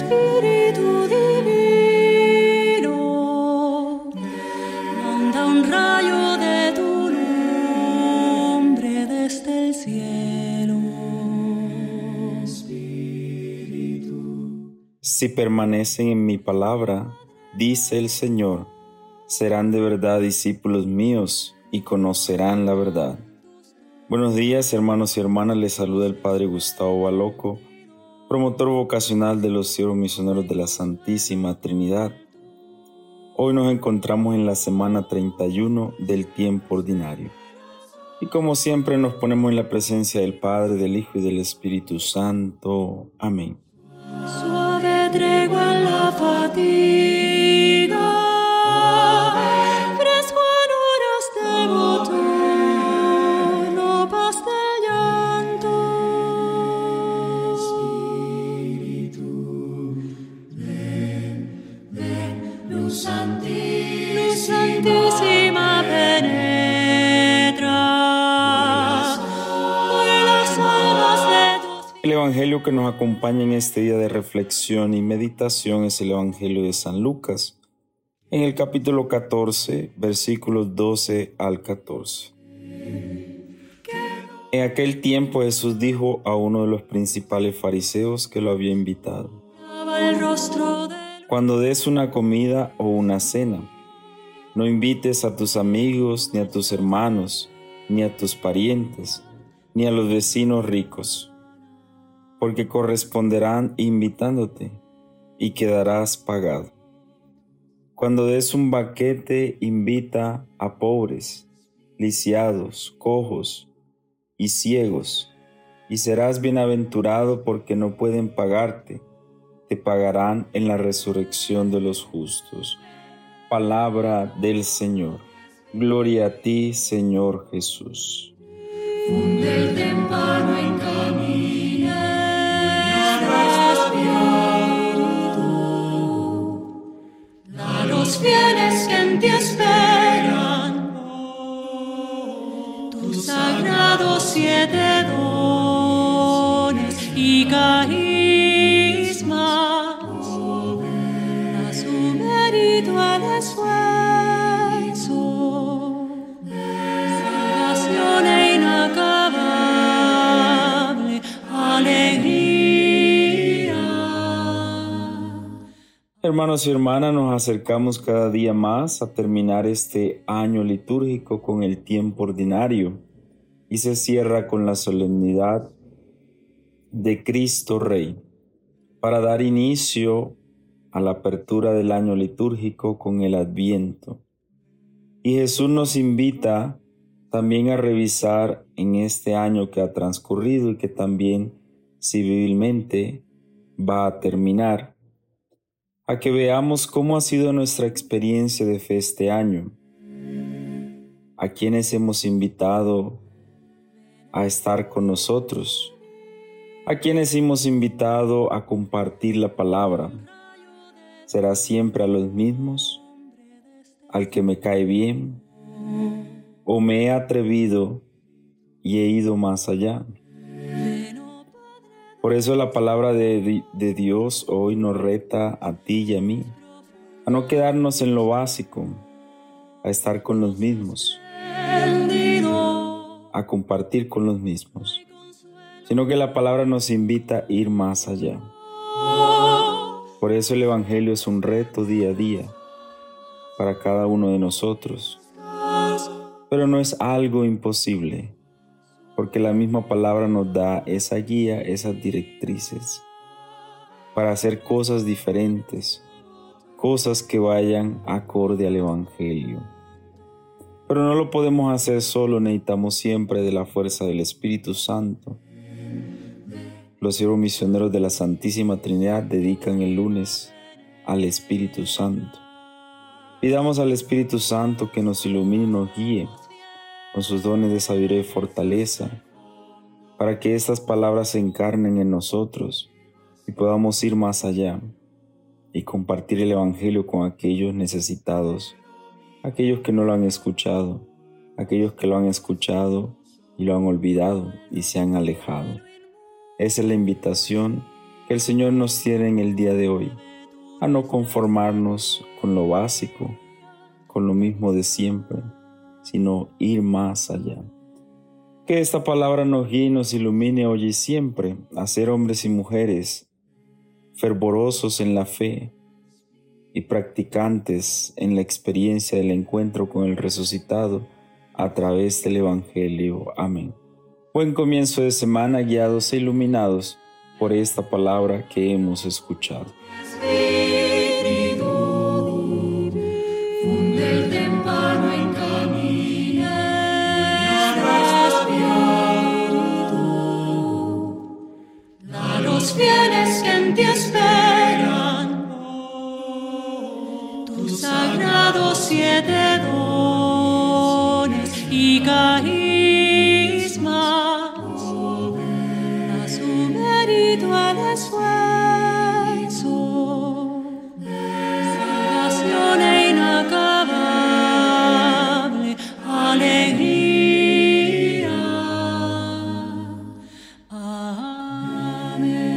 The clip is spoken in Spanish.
Espíritu divino, un rayo de tu desde el cielo. Si permanecen en mi palabra, dice el Señor, serán de verdad discípulos míos y conocerán la verdad. Buenos días hermanos y hermanas, les saluda el Padre Gustavo Baloco, promotor vocacional de los siervos misioneros de la Santísima Trinidad. Hoy nos encontramos en la semana 31 del tiempo ordinario. Y como siempre nos ponemos en la presencia del Padre, del Hijo y del Espíritu Santo. Amén. El Evangelio que nos acompaña en este día de reflexión y meditación es el Evangelio de San Lucas, en el capítulo 14, versículos 12 al 14. En aquel tiempo Jesús dijo a uno de los principales fariseos que lo había invitado, Cuando des una comida o una cena, no invites a tus amigos, ni a tus hermanos, ni a tus parientes, ni a los vecinos ricos, porque corresponderán invitándote y quedarás pagado. Cuando des un banquete, invita a pobres, lisiados, cojos y ciegos, y serás bienaventurado porque no pueden pagarte te pagarán en la resurrección de los justos. Palabra del Señor. Gloria a ti, Señor Jesús. Alegría. Hermanos y hermanas, nos acercamos cada día más a terminar este año litúrgico con el tiempo ordinario. Y se cierra con la solemnidad de Cristo Rey. Para dar inicio a la apertura del año litúrgico con el Adviento. Y Jesús nos invita también a revisar en este año que ha transcurrido y que también civilmente va a terminar, a que veamos cómo ha sido nuestra experiencia de fe este año, a quienes hemos invitado a estar con nosotros, a quienes hemos invitado a compartir la palabra. ¿Será siempre a los mismos? ¿Al que me cae bien? ¿O me he atrevido y he ido más allá? Por eso la palabra de, Dios hoy nos reta a ti y a mí, a no quedarnos en lo básico, a estar con los mismos, a compartir con los mismos, sino que la palabra nos invita a ir más allá. Por eso el Evangelio es un reto día a día para cada uno de nosotros, pero no es algo imposible, porque la misma palabra nos da esa guía, esas directrices para hacer cosas diferentes, cosas que vayan acorde al Evangelio. Pero no lo podemos hacer solo, necesitamos siempre de la fuerza del Espíritu Santo. Los siervos misioneros de la Santísima Trinidad dedican el lunes al Espíritu Santo. Pidamos al Espíritu Santo que nos ilumine y nos guíe con sus dones de sabiduría y fortaleza, para que estas palabras se encarnen en nosotros y podamos ir más allá y compartir el Evangelio con aquellos necesitados, aquellos que no lo han escuchado, aquellos que lo han escuchado y lo han olvidado y se han alejado. Esa es la invitación que el Señor nos tiene en el día de hoy, a no conformarnos con lo básico, con lo mismo de siempre, sino ir más allá. Que esta palabra nos guíe y nos ilumine hoy y siempre a ser hombres y mujeres fervorosos en la fe y practicantes en la experiencia del encuentro con el resucitado a través del Evangelio. Amén. Buen comienzo de semana guiados e iluminados por esta palabra que hemos escuchado. Amen.